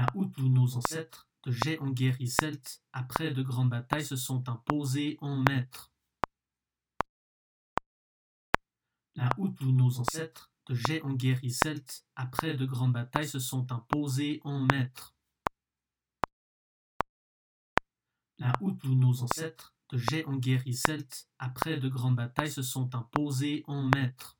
Là où tous nos ancêtres, de géants guerriers celtes, après de grandes batailles, se sont imposés en maîtres. Là où tous nos ancêtres, de géants guerriers celtes, après de grandes batailles, se sont imposés en maîtres. Là où tous nos ancêtres, de géants guerriers celtes, après de grandes batailles, se sont imposés en maîtres.